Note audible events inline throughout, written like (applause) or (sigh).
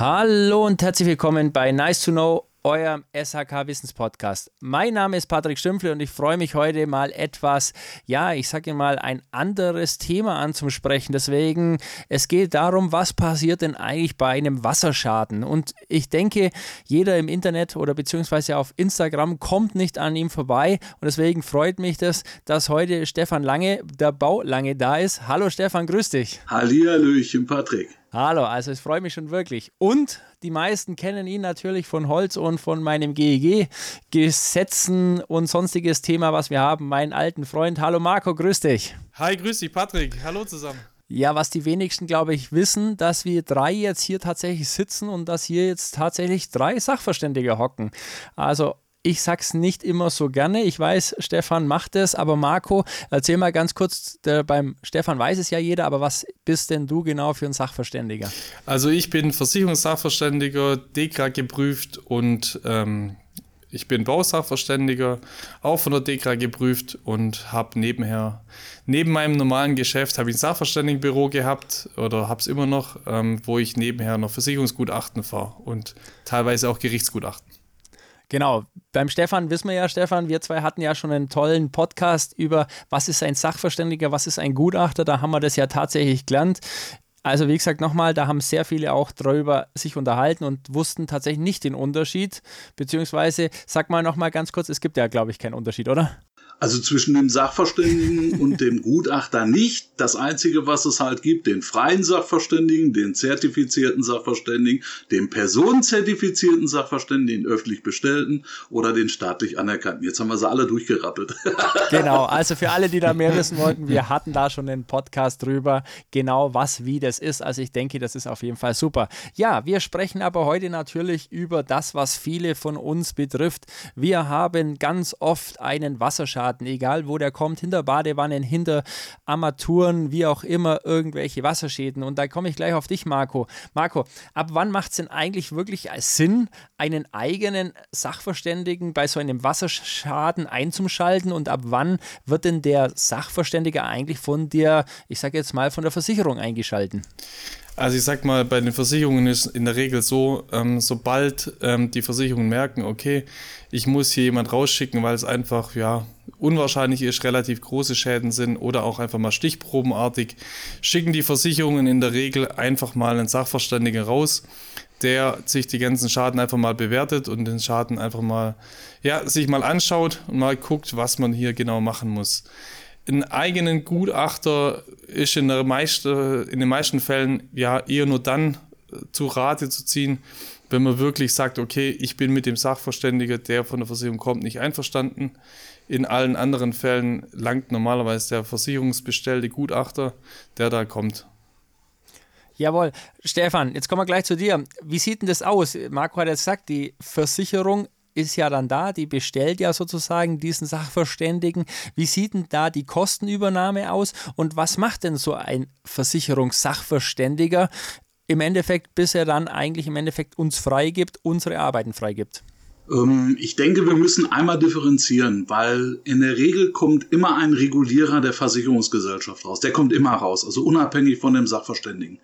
Hallo und herzlich willkommen bei Nice to Know, eurem SHK Wissenspodcast. Mein Name ist Patrick Stümpfle und ich freue mich heute mal etwas, ja, ich sage mal, ein anderes Thema anzusprechen. Deswegen, es geht darum, was passiert denn eigentlich bei einem Wasserschaden? Und ich denke, jeder im Internet oder beziehungsweise auf Instagram kommt nicht an ihm vorbei. Und deswegen freut mich das, dass heute Stefan Lange, der Bau Lange da ist. Hallo Stefan, grüß dich. Hallihallöchen, Patrick. Hallo, also es freut mich schon wirklich. Und die meisten kennen ihn natürlich von Holz und von meinem GEG-Gesetzen und sonstiges Thema, was wir haben. Meinen alten Freund. Hallo Marco, grüß dich. Hi, grüß dich, Patrick. Hallo zusammen. Ja, was die wenigsten, glaube ich, wissen, dass wir drei jetzt hier tatsächlich sitzen und dass hier jetzt tatsächlich drei Sachverständige hocken. Also ich sag's nicht immer so gerne. Ich weiß, Stefan macht es, aber Marco, erzähl mal ganz kurz, der, beim Stefan weiß es ja jeder, aber was bist denn du genau für ein Sachverständiger? Also ich bin Versicherungssachverständiger, DEKRA geprüft und ähm, ich bin Bausachverständiger, auch von der DEKRA geprüft und habe nebenher, neben meinem normalen Geschäft, habe ich ein Sachverständigenbüro gehabt oder habe es immer noch, ähm, wo ich nebenher noch Versicherungsgutachten fahre und teilweise auch Gerichtsgutachten. Genau, beim Stefan wissen wir ja, Stefan, wir zwei hatten ja schon einen tollen Podcast über, was ist ein Sachverständiger, was ist ein Gutachter, da haben wir das ja tatsächlich gelernt. Also wie gesagt, nochmal, da haben sehr viele auch darüber sich unterhalten und wussten tatsächlich nicht den Unterschied, beziehungsweise sag mal nochmal ganz kurz, es gibt ja, glaube ich, keinen Unterschied, oder? Also zwischen dem Sachverständigen (laughs) und dem Gutachter nicht. Das Einzige, was es halt gibt, den freien Sachverständigen, den zertifizierten Sachverständigen, den personenzertifizierten Sachverständigen, den öffentlich bestellten oder den staatlich anerkannten. Jetzt haben wir sie alle durchgerappelt. (laughs) Genau, also für alle, die da mehr wissen wollten, wir hatten da schon einen Podcast drüber, genau was, wie das ist. Also ich denke, das ist auf jeden Fall super. Ja, wir sprechen aber heute natürlich über das, was viele von uns betrifft. Wir haben ganz oft einen Wasserschaden Wasserschaden, egal wo der kommt, hinter Badewannen, hinter Armaturen, wie auch immer, irgendwelche Wasserschäden. Und da komme ich gleich auf dich, Marco. Marco, ab wann macht es denn eigentlich wirklich Sinn, einen eigenen Sachverständigen bei so einem Wasserschaden einzuschalten und ab wann wird denn der Sachverständige eigentlich von dir, ich sage jetzt mal, von der Versicherung eingeschalten? Also ich sag mal, bei den Versicherungen ist in der Regel so, ähm, sobald ähm, die Versicherungen merken, okay, ich muss hier jemand rausschicken, weil es einfach ja unwahrscheinlich ist, relativ große Schäden sind oder auch einfach mal stichprobenartig, schicken die Versicherungen in der Regel einfach mal einen Sachverständigen raus, der sich die ganzen Schaden einfach mal bewertet und den Schaden einfach mal, ja, sich mal anschaut und mal guckt, was man hier genau machen muss einen eigenen Gutachter ist in, der meiste, in den meisten Fällen ja eher nur dann äh, zu Rate zu ziehen, wenn man wirklich sagt, okay, ich bin mit dem Sachverständiger, der von der Versicherung kommt, nicht einverstanden. In allen anderen Fällen langt normalerweise der versicherungsbestellte Gutachter, der da kommt. Jawohl. Stefan, jetzt kommen wir gleich zu dir. Wie sieht denn das aus? Marco hat jetzt gesagt, die Versicherung ist ja dann da, die bestellt ja sozusagen diesen Sachverständigen. Wie sieht denn da die Kostenübernahme aus und was macht denn so ein Versicherungssachverständiger im Endeffekt, bis er dann eigentlich im Endeffekt uns freigibt, unsere Arbeiten freigibt? Ähm, ich denke, wir müssen einmal differenzieren, weil in der Regel kommt immer ein Regulierer der Versicherungsgesellschaft raus. Der kommt immer raus, also unabhängig von dem Sachverständigen.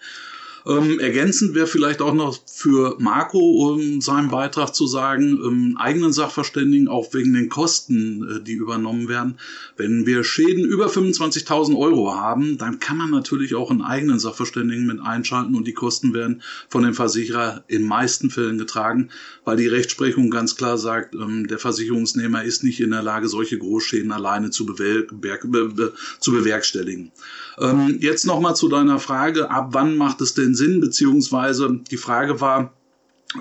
Ähm, ergänzend wäre vielleicht auch noch für Marco um seinen Beitrag zu sagen, ähm, eigenen Sachverständigen, auch wegen den Kosten, äh, die übernommen werden. Wenn wir Schäden über 25.000 Euro haben, dann kann man natürlich auch einen eigenen Sachverständigen mit einschalten und die Kosten werden von dem Versicherer in meisten Fällen getragen, weil die Rechtsprechung ganz klar sagt, ähm, der Versicherungsnehmer ist nicht in der Lage, solche Großschäden alleine zu, bewer zu bewerkstelligen. Ähm, jetzt nochmal zu deiner Frage, ab wann macht es denn Sinn, beziehungsweise die Frage war,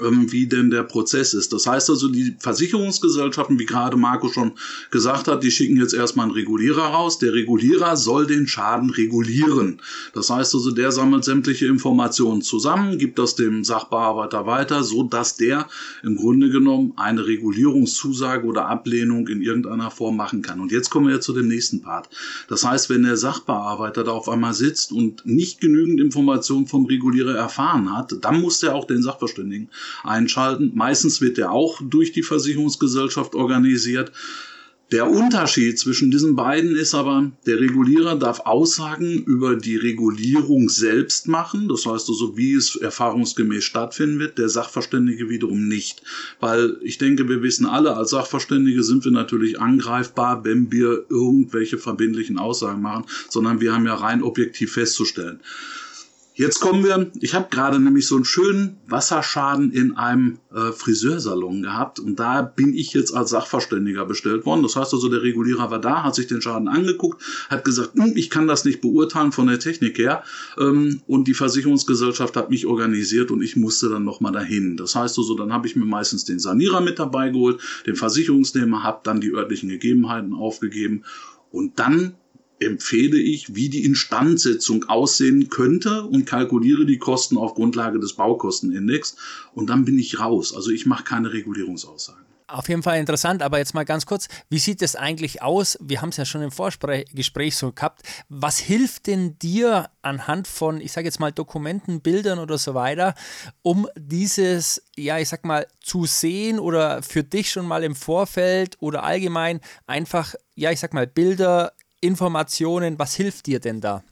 wie denn der Prozess ist. Das heißt also, die Versicherungsgesellschaften, wie gerade Marco schon gesagt hat, die schicken jetzt erstmal einen Regulierer raus. Der Regulierer soll den Schaden regulieren. Das heißt also, der sammelt sämtliche Informationen zusammen, gibt das dem Sachbearbeiter weiter, so dass der im Grunde genommen eine Regulierungszusage oder Ablehnung in irgendeiner Form machen kann. Und jetzt kommen wir zu dem nächsten Part. Das heißt, wenn der Sachbearbeiter da auf einmal sitzt und nicht genügend Informationen vom Regulierer erfahren hat, dann muss der auch den Sachverständigen einschalten. Meistens wird der auch durch die Versicherungsgesellschaft organisiert. Der Unterschied zwischen diesen beiden ist aber, der Regulierer darf Aussagen über die Regulierung selbst machen, das heißt also, wie es erfahrungsgemäß stattfinden wird, der Sachverständige wiederum nicht. Weil ich denke, wir wissen alle, als Sachverständige sind wir natürlich angreifbar, wenn wir irgendwelche verbindlichen Aussagen machen, sondern wir haben ja rein objektiv festzustellen. Jetzt kommen wir, ich habe gerade nämlich so einen schönen Wasserschaden in einem äh, Friseursalon gehabt und da bin ich jetzt als Sachverständiger bestellt worden. Das heißt also, der Regulierer war da, hat sich den Schaden angeguckt, hat gesagt, hm, ich kann das nicht beurteilen von der Technik her ähm, und die Versicherungsgesellschaft hat mich organisiert und ich musste dann nochmal dahin. Das heißt also, dann habe ich mir meistens den Sanierer mit dabei geholt, den Versicherungsnehmer, habe dann die örtlichen Gegebenheiten aufgegeben und dann empfehle ich, wie die Instandsetzung aussehen könnte und kalkuliere die Kosten auf Grundlage des Baukostenindex und dann bin ich raus. Also ich mache keine Regulierungsaussagen. Auf jeden Fall interessant, aber jetzt mal ganz kurz, wie sieht es eigentlich aus? Wir haben es ja schon im Vorgespräch so gehabt. Was hilft denn dir anhand von, ich sage jetzt mal, Dokumenten, Bildern oder so weiter, um dieses, ja, ich sag mal, zu sehen oder für dich schon mal im Vorfeld oder allgemein einfach, ja, ich sag mal, Bilder Informationen, was hilft dir denn da?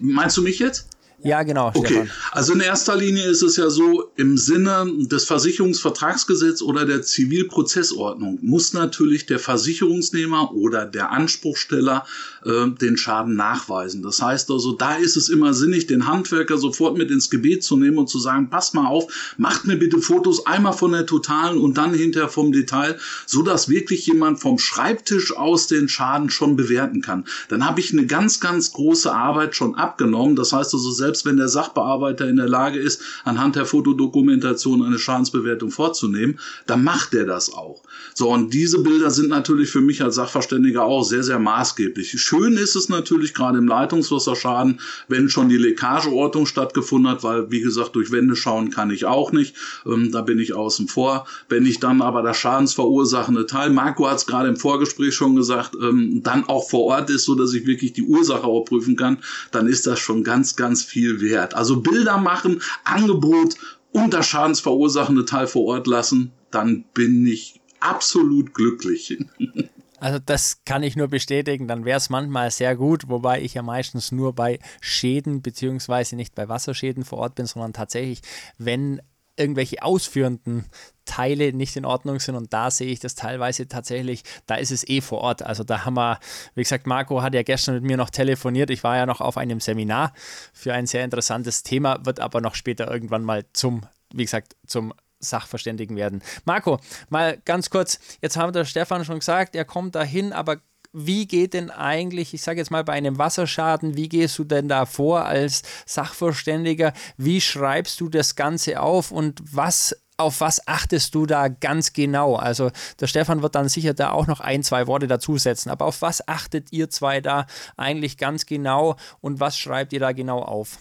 Meinst du mich jetzt? Ja, genau. Okay, Stefan. also in erster Linie ist es ja so, im Sinne des Versicherungsvertragsgesetzes oder der Zivilprozessordnung muss natürlich der Versicherungsnehmer oder der Anspruchsteller äh, den Schaden nachweisen. Das heißt also, da ist es immer sinnig, den Handwerker sofort mit ins Gebet zu nehmen und zu sagen, passt mal auf, macht mir bitte Fotos einmal von der totalen und dann hinterher vom Detail, so dass wirklich jemand vom Schreibtisch aus den Schaden schon bewerten kann. Dann habe ich eine ganz, ganz große Arbeit schon abgenommen. Das heißt also, selbst selbst wenn der Sachbearbeiter in der Lage ist, anhand der Fotodokumentation eine Schadensbewertung vorzunehmen, dann macht er das auch. So, und diese Bilder sind natürlich für mich als Sachverständiger auch sehr, sehr maßgeblich. Schön ist es natürlich gerade im Leitungswasserschaden, wenn schon die Leckageortung stattgefunden hat, weil, wie gesagt, durch Wände schauen kann ich auch nicht. Ähm, da bin ich außen vor. Wenn ich dann aber das schadensverursachende Teil, Marco hat es gerade im Vorgespräch schon gesagt, ähm, dann auch vor Ort ist, so dass ich wirklich die Ursache auch prüfen kann, dann ist das schon ganz, ganz viel viel wert. Also Bilder machen, Angebot und das schadensverursachende Teil vor Ort lassen, dann bin ich absolut glücklich. (laughs) Also das kann ich nur bestätigen, dann wäre es manchmal sehr gut, wobei ich ja meistens nur bei Schäden beziehungsweise nicht bei Wasserschäden vor Ort bin, sondern tatsächlich, wenn irgendwelche ausführenden Teile nicht in Ordnung sind und da sehe ich das teilweise tatsächlich, da ist es eh vor Ort. Also da haben wir, wie gesagt, Marco hat ja gestern mit mir noch telefoniert. Ich war ja noch auf einem Seminar für ein sehr interessantes Thema, wird aber noch später irgendwann mal zum, wie gesagt, zum Sachverständigen werden. Marco, mal ganz kurz, jetzt haben der Stefan schon gesagt, er kommt dahin, aber wie geht denn eigentlich, ich sage jetzt mal bei einem Wasserschaden, wie gehst du denn da vor als Sachverständiger? Wie schreibst du das Ganze auf und was auf was achtest du da ganz genau? Also der Stefan wird dann sicher da auch noch ein, zwei Worte dazusetzen, aber auf was achtet ihr zwei da eigentlich ganz genau und was schreibt ihr da genau auf?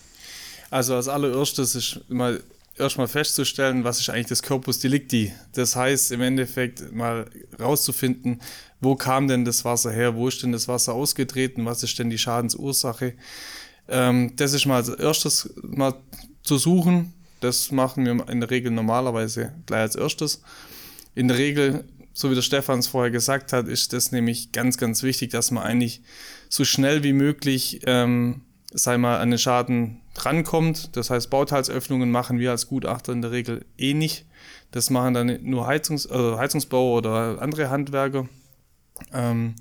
Also als allererstes ist mal erstmal festzustellen, was ist eigentlich das Corpus Delicti. Das heißt im Endeffekt mal rauszufinden, wo kam denn das Wasser her, wo ist denn das Wasser ausgetreten, was ist denn die Schadensursache. Ähm, das ist mal als erstes mal zu suchen. Das machen wir in der Regel normalerweise gleich als erstes. In der Regel, so wie der Stefan es vorher gesagt hat, ist das nämlich ganz, ganz wichtig, dass man eigentlich so schnell wie möglich ähm, sei mal an den Schaden rankommt. Das heißt, Bauteilsöffnungen machen wir als Gutachter in der Regel eh nicht. Das machen dann nur Heizungs äh, Heizungsbauer oder andere Handwerker. Ähm,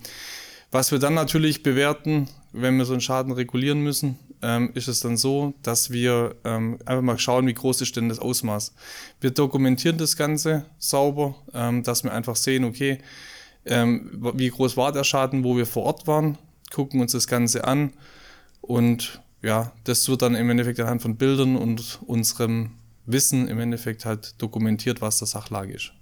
was wir dann natürlich bewerten, wenn wir so einen Schaden regulieren müssen, ähm, ist es dann so, dass wir ähm, einfach mal schauen, wie groß ist denn das Ausmaß. Wir dokumentieren das Ganze sauber, ähm, dass wir einfach sehen, okay, ähm, wie groß war der Schaden, wo wir vor Ort waren, gucken uns das Ganze an und ja, das wird dann im Endeffekt anhand von Bildern und unserem Wissen im Endeffekt halt dokumentiert, was der Sachlage ist.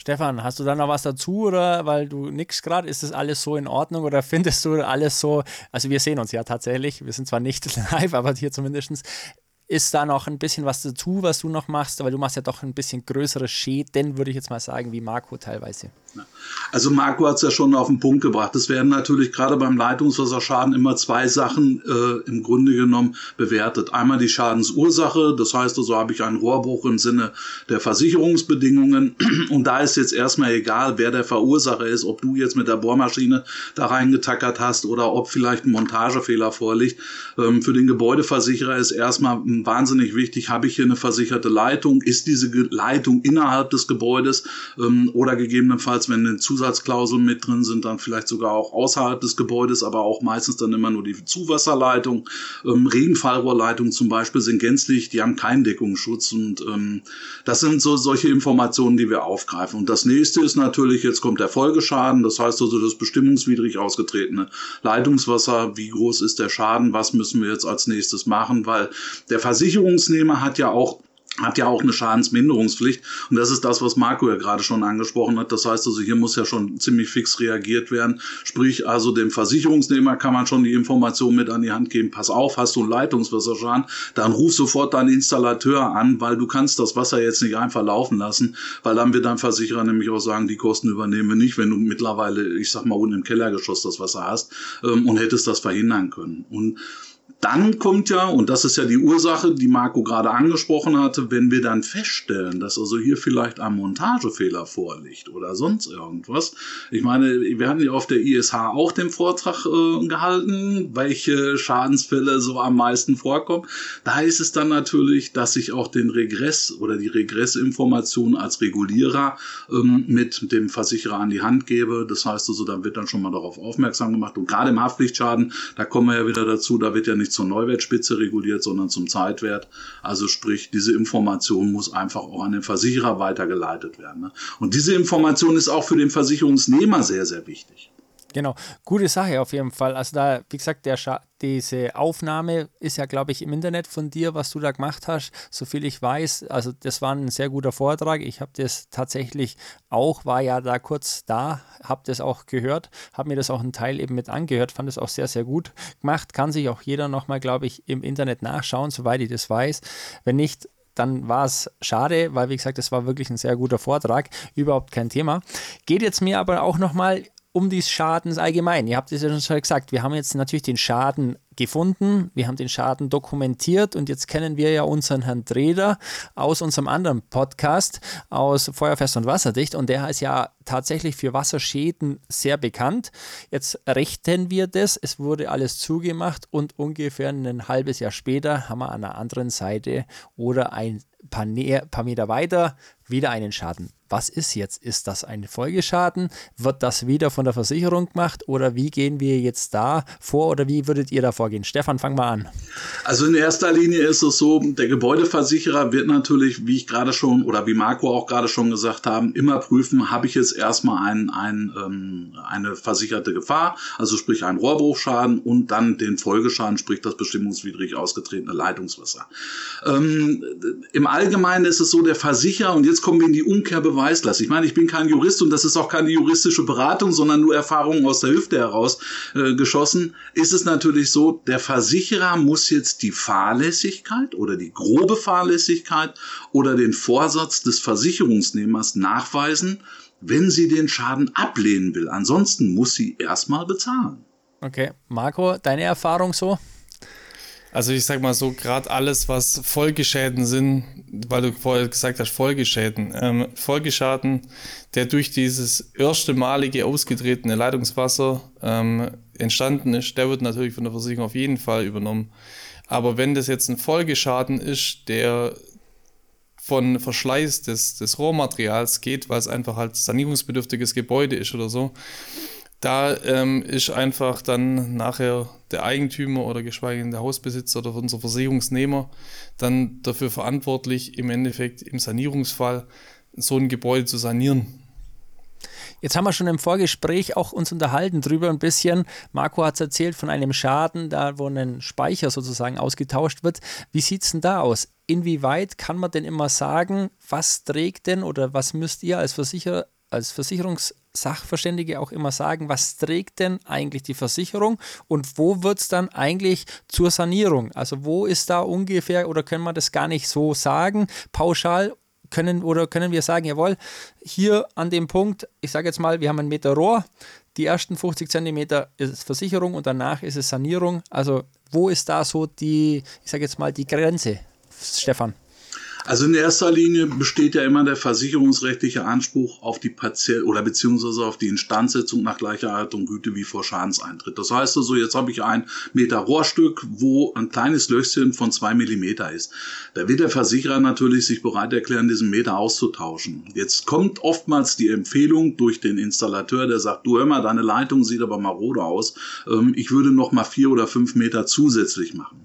Stefan, hast du da noch was dazu oder weil du nix gerade, ist das alles so in Ordnung oder (laughs) findest du alles so, also wir sehen uns ja tatsächlich, wir sind zwar nicht (laughs) live, aber hier zumindest, ist da noch ein bisschen was dazu, was du noch machst, weil du machst ja doch ein bisschen größere Schäden, würde ich jetzt mal sagen, wie Marco teilweise. Also Marco hat es ja schon auf den Punkt gebracht. Es werden natürlich gerade beim Leitungswasserschaden immer zwei Sachen äh, im Grunde genommen bewertet. Einmal die Schadensursache, das heißt also habe ich einen Rohrbruch im Sinne der Versicherungsbedingungen (clears throat) und da ist jetzt erstmal egal, wer der Verursacher ist, ob du jetzt mit der Bohrmaschine da reingetackert hast oder ob vielleicht ein Montagefehler vorliegt. Ähm, für den Gebäudeversicherer ist erstmal wahnsinnig wichtig, habe ich hier eine versicherte Leitung, ist diese Leitung innerhalb des Gebäudes? Ähm, oder gegebenenfalls, wenn eine Zusatzklauseln mit drin sind, dann vielleicht sogar auch außerhalb des Gebäudes, aber auch meistens dann immer nur die Zuwasserleitung. Ähm, Regenfallrohrleitungen zum Beispiel sind gänzlich, die haben keinen Deckungsschutz und ähm, das sind so solche Informationen, die wir aufgreifen. Und das nächste ist natürlich, jetzt kommt der Folgeschaden, das heißt also das bestimmungswidrig ausgetretene Leitungswasser, wie groß ist der Schaden, was müssen wir jetzt als nächstes machen, weil der Versicherungsnehmer hat ja auch hat ja auch eine Schadensminderungspflicht. Und das ist das, was Marco ja gerade schon angesprochen hat. Das heißt also, hier muss ja schon ziemlich fix reagiert werden. Sprich, also dem Versicherungsnehmer kann man schon die Information mit an die Hand geben. Pass auf, hast du einen Leitungswasserschaden, dann ruf sofort deinen Installateur an, weil du kannst das Wasser jetzt nicht einfach laufen lassen, weil dann wird dein Versicherer nämlich auch sagen, die Kosten übernehmen wir nicht, wenn du mittlerweile, ich sag mal, unten im Kellergeschoss das Wasser hast ähm, und hättest das verhindern können. Und dann kommt ja, und das ist ja die Ursache, die Marco gerade angesprochen hatte, wenn wir dann feststellen, dass also hier vielleicht ein Montagefehler vorliegt oder sonst irgendwas. Ich meine, wir hatten ja auf der ISH auch den Vortrag äh, gehalten, welche Schadensfälle so am meisten vorkommen. Da ist es dann natürlich, dass ich auch den Regress oder die Regressinformation als Regulierer ähm, mit dem Versicherer an die Hand gebe. Das heißt also, da wird dann schon mal darauf aufmerksam gemacht. Und gerade im Haftpflichtschaden, da kommen wir ja wieder dazu, da wird ja nicht zur Neuwertspitze reguliert, sondern zum Zeitwert. Also sprich, diese Information muss einfach auch an den Versicherer weitergeleitet werden. Ne? Und diese Information ist auch für den Versicherungsnehmer sehr, sehr wichtig. Genau, gute Sache auf jeden Fall. Also da, wie gesagt, der diese Aufnahme ist ja, glaube ich, im Internet von dir, was du da gemacht hast, soviel ich weiß. Also das war ein sehr guter Vortrag. Ich habe das tatsächlich auch, war ja da kurz da, habe das auch gehört, habe mir das auch einen Teil eben mit angehört, fand es auch sehr, sehr gut gemacht. Kann sich auch jeder nochmal, glaube ich, im Internet nachschauen, soweit ich das weiß. Wenn nicht, dann war es schade, weil wie gesagt, das war wirklich ein sehr guter Vortrag, überhaupt kein Thema. Geht jetzt mir aber auch nochmal um die Schadens allgemein. Ihr habt es ja schon gesagt, wir haben jetzt natürlich den Schaden gefunden, wir haben den Schaden dokumentiert und jetzt kennen wir ja unseren Herrn Dreder aus unserem anderen Podcast aus Feuerfest und Wasserdicht und der ist ja tatsächlich für Wasserschäden sehr bekannt. Jetzt rechten wir das, es wurde alles zugemacht und ungefähr ein halbes Jahr später haben wir an der anderen Seite oder ein paar, paar Meter weiter wieder einen Schaden was ist jetzt? Ist das ein Folgeschaden? Wird das wieder von der Versicherung gemacht oder wie gehen wir jetzt da vor oder wie würdet ihr da vorgehen? Stefan, fang mal an. Also in erster Linie ist es so, der Gebäudeversicherer wird natürlich, wie ich gerade schon oder wie Marco auch gerade schon gesagt haben, immer prüfen, habe ich jetzt erstmal ein, ein, ähm, eine versicherte Gefahr, also sprich einen Rohrbruchschaden und dann den Folgeschaden, sprich das bestimmungswidrig ausgetretene Leitungswasser. Ähm, Im Allgemeinen ist es so, der Versicherer, und jetzt kommen wir in die Umkehrbeweise, Beweislast. Ich meine, ich bin kein Jurist und das ist auch keine juristische Beratung, sondern nur Erfahrungen aus der Hüfte heraus äh, geschossen. Ist es natürlich so, der Versicherer muss jetzt die Fahrlässigkeit oder die grobe Fahrlässigkeit oder den Vorsatz des Versicherungsnehmers nachweisen, wenn sie den Schaden ablehnen will. Ansonsten muss sie erstmal bezahlen. Okay, Marco, deine Erfahrung so? Also ich sag mal so, gerade alles, was Folgeschäden sind, weil du vorher gesagt hast, Folgeschäden. Ähm, Folgeschaden, der durch dieses erste malige ausgetretene Leitungswasser ähm, entstanden ist, der wird natürlich von der Versicherung auf jeden Fall übernommen. Aber wenn das jetzt ein Folgeschaden ist, der von Verschleiß des, des Rohmaterials geht, weil es einfach halt sanierungsbedürftiges Gebäude ist oder so, da ähm, ist einfach dann nachher der Eigentümer oder geschweige denn der Hausbesitzer oder unser Versicherungsnehmer dann dafür verantwortlich, im Endeffekt im Sanierungsfall so ein Gebäude zu sanieren. Jetzt haben wir schon im Vorgespräch auch uns unterhalten drüber ein bisschen. Marco hat es erzählt von einem Schaden, da wo ein Speicher sozusagen ausgetauscht wird. Wie sieht es denn da aus? Inwieweit kann man denn immer sagen, was trägt denn oder was müsst ihr als Versicherer als Versicherungssachverständige auch immer sagen, was trägt denn eigentlich die Versicherung und wo wird es dann eigentlich zur Sanierung? Also wo ist da ungefähr oder können wir das gar nicht so sagen, pauschal können oder können wir sagen, jawohl, hier an dem Punkt, ich sage jetzt mal, wir haben einen Meter Rohr, die ersten 50 Zentimeter ist Versicherung und danach ist es Sanierung. Also wo ist da so die, ich sage jetzt mal, die Grenze, Stefan? Also in erster Linie besteht ja immer der versicherungsrechtliche Anspruch auf die partiell oder beziehungsweise auf die Instandsetzung nach gleicher Art und Güte wie vor Schadenseintritt. Das heißt also, jetzt habe ich ein Meter Rohrstück, wo ein kleines Löchchen von zwei Millimeter ist. Da wird der Versicherer natürlich sich bereit erklären, diesen Meter auszutauschen. Jetzt kommt oftmals die Empfehlung durch den Installateur, der sagt, du hör mal, deine Leitung sieht aber marode aus. Ähm, ich würde noch mal vier oder fünf Meter zusätzlich machen.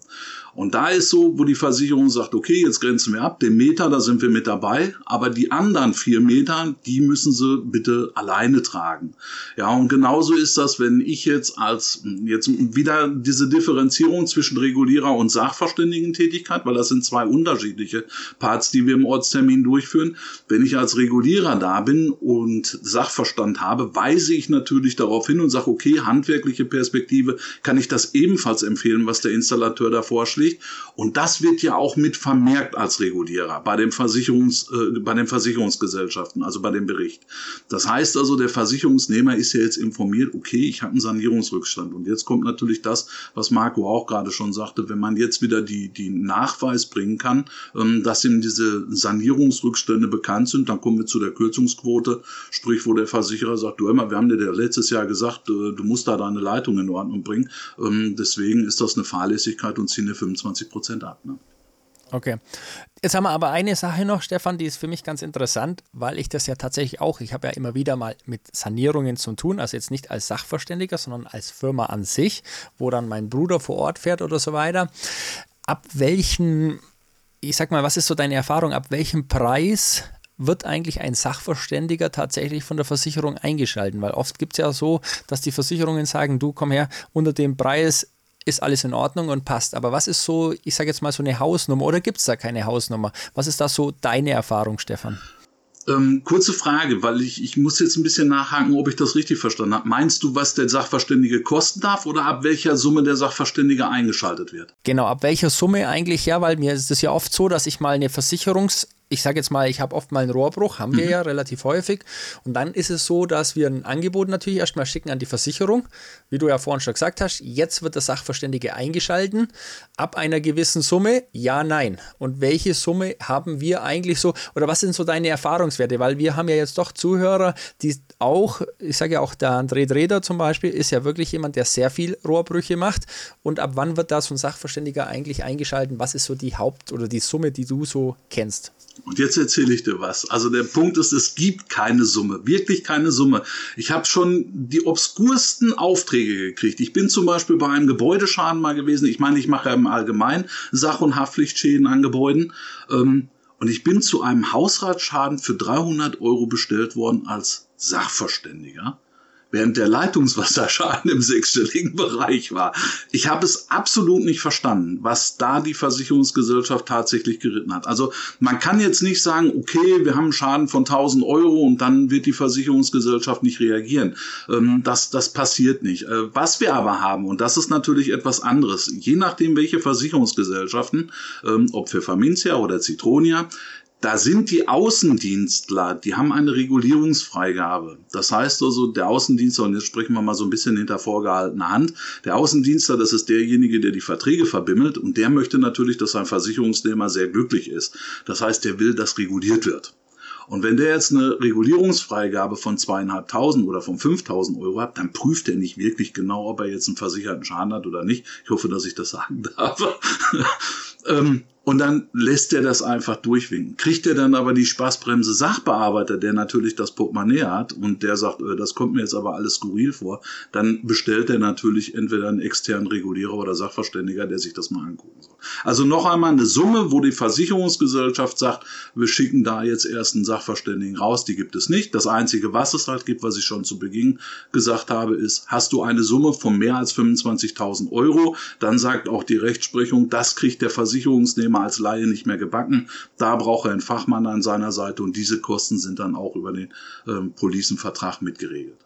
Und da ist so, wo die Versicherung sagt, okay, jetzt grenzen wir ab, den Meter, da sind wir mit dabei, aber die anderen vier Meter, die müssen sie bitte alleine tragen. Ja, und genauso ist das, wenn ich jetzt als, jetzt wieder diese Differenzierung zwischen Regulierer und Sachverständigentätigkeit, weil das sind zwei unterschiedliche Parts, die wir im Ortstermin durchführen. Wenn ich als Regulierer da bin und Sachverstand habe, weise ich natürlich darauf hin und sage, okay, handwerkliche Perspektive, kann ich das ebenfalls empfehlen, was der Installateur da vorschlägt berücksichtigt. Und das wird ja auch mit vermerkt als Regulierer bei, dem Versicherungs, äh, bei den Versicherungsgesellschaften, also bei dem Bericht. Das heißt also, der Versicherungsnehmer ist ja jetzt informiert, okay, ich habe einen Sanierungsrückstand. Und jetzt kommt natürlich das, was Marco auch gerade schon sagte, wenn man jetzt wieder die, die Nachweis bringen kann, ähm, dass ihm diese Sanierungsrückstände bekannt sind, dann kommen wir zu der Kürzungsquote, sprich, wo der Versicherer sagt, du immer, wir haben dir letztes Jahr gesagt, äh, du musst da deine Leitung in Ordnung bringen. Ähm, deswegen ist das eine Fahrlässigkeit und ziehen eine 25 Prozent ab. Ne? Okay. Jetzt haben wir aber eine Sache noch, Stefan, die ist für mich ganz interessant, weil ich das ja tatsächlich auch, ich habe ja immer wieder mal mit Sanierungen zu tun, also jetzt nicht als Sachverständiger, sondern als Firma an sich, wo dann mein Bruder vor Ort fährt oder so weiter. Ab welchen, ich sag mal, was ist so deine Erfahrung, ab welchem Preis wird eigentlich ein Sachverständiger tatsächlich von der Versicherung eingeschalten? Weil oft gibt es ja so, dass die Versicherungen sagen, du komm her, unter dem Preis ist alles in Ordnung und passt. Aber was ist so, ich sage jetzt mal so eine Hausnummer oder gibt es da keine Hausnummer? Was ist da so deine Erfahrung, Stefan? Ähm, kurze Frage, weil ich, ich muss jetzt ein bisschen nachhaken, ob ich das richtig verstanden habe. Meinst du, was der Sachverständige kosten darf oder ab welcher Summe der Sachverständige eingeschaltet wird? Genau, ab welcher Summe eigentlich, ja, weil mir ist es ja oft so, dass ich mal eine Versicherungs- ich sage jetzt mal, ich habe oft mal einen Rohrbruch, haben wir mhm. ja relativ häufig. Und dann ist es so, dass wir ein Angebot natürlich erstmal schicken an die Versicherung. Wie du ja vorhin schon gesagt hast, jetzt wird der Sachverständige eingeschalten. Ab einer gewissen Summe, ja, nein. Und welche Summe haben wir eigentlich so, oder was sind so deine Erfahrungswerte? Weil wir haben ja jetzt doch Zuhörer, die auch, ich sage ja auch, der André Dreder zum Beispiel ist ja wirklich jemand, der sehr viel Rohrbrüche macht. Und ab wann wird da so ein Sachverständiger eigentlich eingeschalten? Was ist so die Haupt- oder die Summe, die du so kennst? Und jetzt erzähle ich dir was. Also der Punkt ist, es gibt keine Summe, wirklich keine Summe. Ich habe schon die obskursten Aufträge gekriegt. Ich bin zum Beispiel bei einem Gebäudeschaden mal gewesen. Ich meine, ich mache ja im Allgemeinen Sach- und Haftpflichtschäden an Gebäuden. Ähm, und ich bin zu einem Hausratsschaden für 300 Euro bestellt worden als Sachverständiger während der Leitungswasserschaden im sechsstelligen Bereich war. Ich habe es absolut nicht verstanden, was da die Versicherungsgesellschaft tatsächlich geritten hat. Also man kann jetzt nicht sagen, okay, wir haben einen Schaden von 1000 Euro und dann wird die Versicherungsgesellschaft nicht reagieren. Ähm, das, das passiert nicht. Äh, was wir aber haben, und das ist natürlich etwas anderes, je nachdem, welche Versicherungsgesellschaften, ähm, ob für Famintia oder Citronia, da sind die Außendienstler, die haben eine Regulierungsfreigabe. Das heißt also, der Außendienstler, und jetzt sprechen wir mal so ein bisschen hinter vorgehaltener Hand, der Außendienstler, das ist derjenige, der die Verträge verbimmelt und der möchte natürlich, dass sein Versicherungsnehmer sehr glücklich ist. Das heißt, der will, dass reguliert wird. Und wenn der jetzt eine Regulierungsfreigabe von zweieinhalbtausend oder von 5000 Euro hat, dann prüft er nicht wirklich genau, ob er jetzt einen versicherten Schaden hat oder nicht. Ich hoffe, dass ich das sagen (laughs) darf. ähm, und dann lässt er das einfach durchwinken. Kriegt er dann aber die Spaßbremse Sachbearbeiter, der natürlich das Portemonnaie hat und der sagt, äh, das kommt mir jetzt aber alles skurril vor, dann bestellt er natürlich entweder einen externen Regulierer oder Sachverständiger, der sich das mal angucken soll. Also noch einmal eine Summe, wo die Versicherungsgesellschaft sagt, wir schicken da jetzt erst einen Sachverständigen raus, die gibt es nicht. Das Einzige, was es halt gibt, was ich schon zu Beginn gesagt habe, ist, hast du eine Summe von mehr als 25.000 Euro, dann sagt auch die Rechtsprechung, das kriegt der Versicherungsnehmer Thema als Laie nicht mehr gebacken. Da braucht er einen Fachmann an seiner Seite und diese Kosten sind dann auch über den ähm, Policenvertrag mitgeregelt.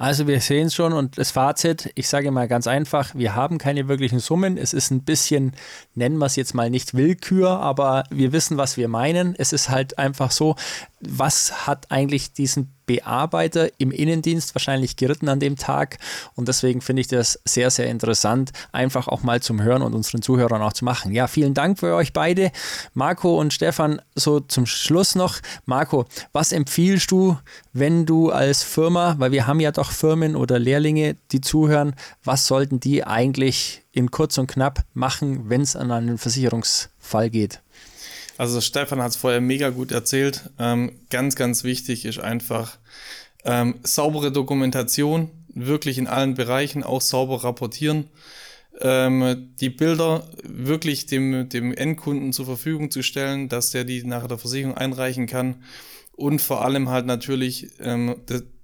Also wir sehen es schon und das Fazit, ich sage mal ganz einfach, wir haben keine wirklichen Summen. Es ist ein bisschen, nennen wir es jetzt mal nicht Willkür, aber wir wissen, was wir meinen. Es ist halt einfach so, was hat eigentlich diesen Bearbeiter im Innendienst wahrscheinlich geritten an dem Tag. Und deswegen finde ich das sehr, sehr interessant, einfach auch mal zum Hören und unseren Zuhörern auch zu machen. Ja, vielen Dank für euch beide, Marco und Stefan. So zum Schluss noch, Marco, was empfiehlst du, wenn du als Firma, weil wir haben ja doch Firmen oder Lehrlinge, die zuhören, was sollten die eigentlich in kurz und knapp machen, wenn es an einen Versicherungsfall geht? Also Stefan hat es vorher mega gut erzählt. Ähm, ganz, ganz wichtig ist einfach ähm, saubere Dokumentation, wirklich in allen Bereichen auch sauber rapportieren. Ähm, die Bilder wirklich dem, dem Endkunden zur Verfügung zu stellen, dass der die nach der Versicherung einreichen kann. Und vor allem halt natürlich ähm,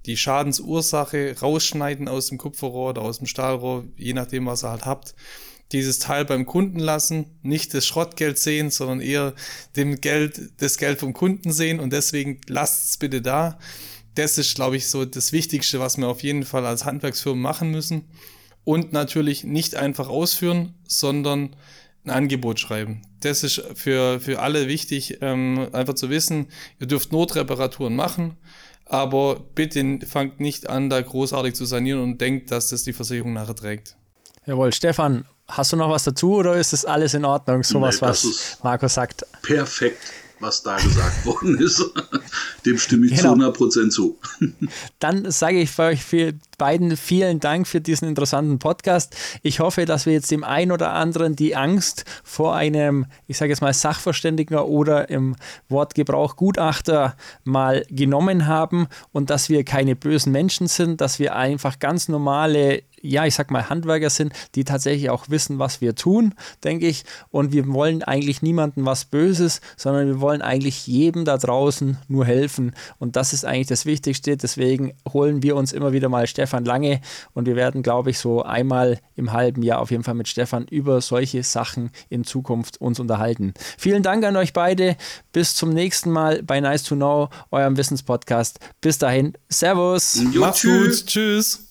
die Schadensursache rausschneiden aus dem Kupferrohr oder aus dem Stahlrohr, je nachdem, was ihr halt habt dieses Teil beim Kunden lassen, nicht das Schrottgeld sehen, sondern eher dem Geld, das Geld vom Kunden sehen und deswegen lasst es bitte da. Das ist, glaube ich, so das Wichtigste, was wir auf jeden Fall als Handwerksfirmen machen müssen. Und natürlich nicht einfach ausführen, sondern ein Angebot schreiben. Das ist für, für alle wichtig, ähm, einfach zu wissen, ihr dürft Notreparaturen machen, aber bitte fangt nicht an, da großartig zu sanieren und denkt, dass das dieVersicherung nachher trägt. Jawohl, Stefan, Hast du noch was dazu oder ist das alles in Ordnung, sowas, nee, was Marco sagt? Perfekt, was da gesagt (laughs) worden ist. Dem stimme ich genau. zu 100% (laughs) zu. Dann sage ich für euch für beiden vielen Dank für diesen interessanten Podcast. Ich hoffe, dass wir jetzt dem einen oder anderen die Angst vor einem, ich sage jetzt mal, Sachverständiger oder im Wortgebrauch Gutachter mal genommen haben und dass wir keine bösen Menschen sind, dass wir einfach ganz normale ja, ich sag mal, Handwerker sind, die tatsächlich auch wissen, was wir tun, denke ich. Und wir wollen eigentlich niemandem was Böses, sondern wir wollen eigentlich jedem da draußen nur helfen. Und das ist eigentlich das Wichtigste. Deswegen holen wir uns immer wieder mal Stefan Lange und wir werden, glaube ich, so einmal im halben Jahr auf jeden Fall mit Stefan über solche Sachen in Zukunft uns unterhalten. Vielen Dank an euch beide. Bis zum nächsten Mal bei Nice to Know, eurem Wissenspodcast. Bis dahin, Servus. Jo, Macht's gut. Tschüss.